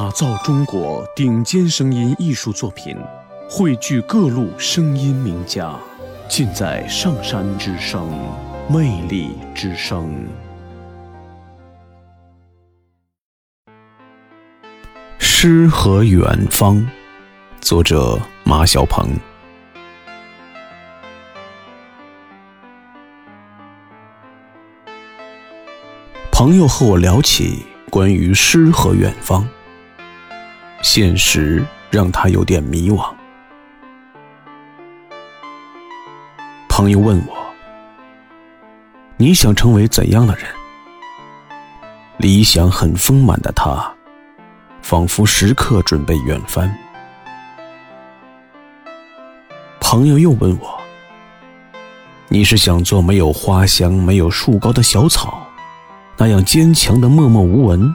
打造中国顶尖声音艺术作品，汇聚各路声音名家，尽在上山之声，魅力之声。诗和远方，作者马小鹏。朋友和我聊起关于诗和远方，现实让他有点迷惘。朋友问我：“你想成为怎样的人？”理想很丰满的他，仿佛时刻准备远帆。朋友又问我：“你是想做没有花香、没有树高的小草？”那样坚强的默默无闻，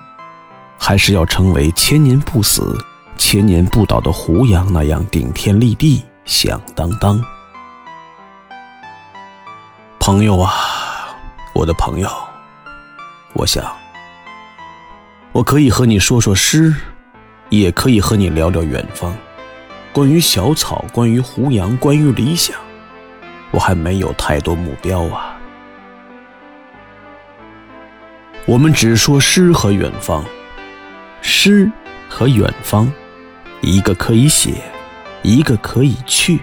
还是要成为千年不死、千年不倒的胡杨那样顶天立地、响当当？朋友啊，我的朋友，我想，我可以和你说说诗，也可以和你聊聊远方。关于小草，关于胡杨，关于理想，我还没有太多目标啊。我们只说诗和远方，诗和远方，一个可以写，一个可以去。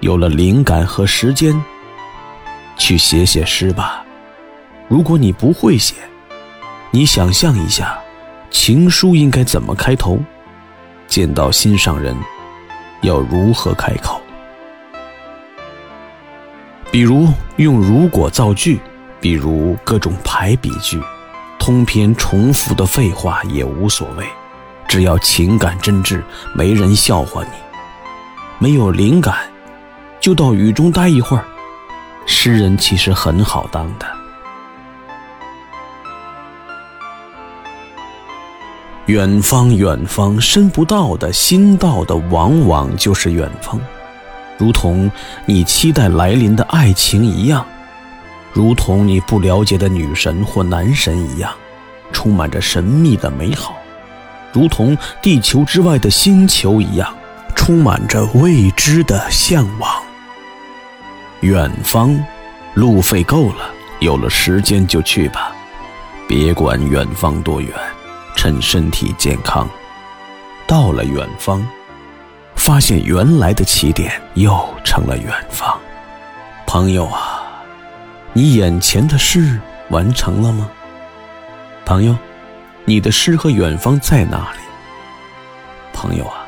有了灵感和时间，去写写诗吧。如果你不会写，你想象一下，情书应该怎么开头？见到心上人，要如何开口？比如用如果造句。比如各种排比句，通篇重复的废话也无所谓，只要情感真挚，没人笑话你。没有灵感，就到雨中待一会儿。诗人其实很好当的。远方，远方，深不到的心到的，往往就是远方，如同你期待来临的爱情一样。如同你不了解的女神或男神一样，充满着神秘的美好；如同地球之外的星球一样，充满着未知的向往。远方，路费够了，有了时间就去吧，别管远方多远，趁身体健康。到了远方，发现原来的起点又成了远方。朋友啊！你眼前的事完成了吗，朋友？你的诗和远方在哪里？朋友啊，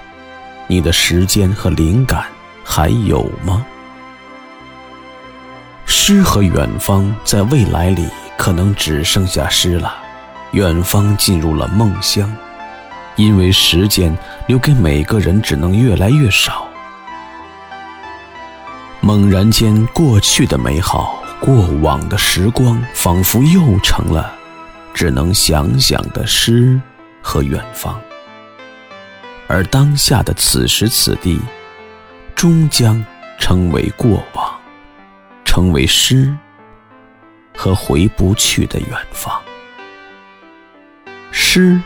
你的时间和灵感还有吗？诗和远方在未来里可能只剩下诗了，远方进入了梦乡，因为时间留给每个人只能越来越少。猛然间，过去的美好。过往的时光仿佛又成了只能想想的诗和远方，而当下的此时此地，终将成为过往，成为诗和回不去的远方。诗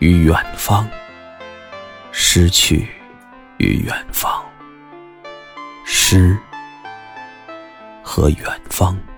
与远方，失去与远方，诗。和远方。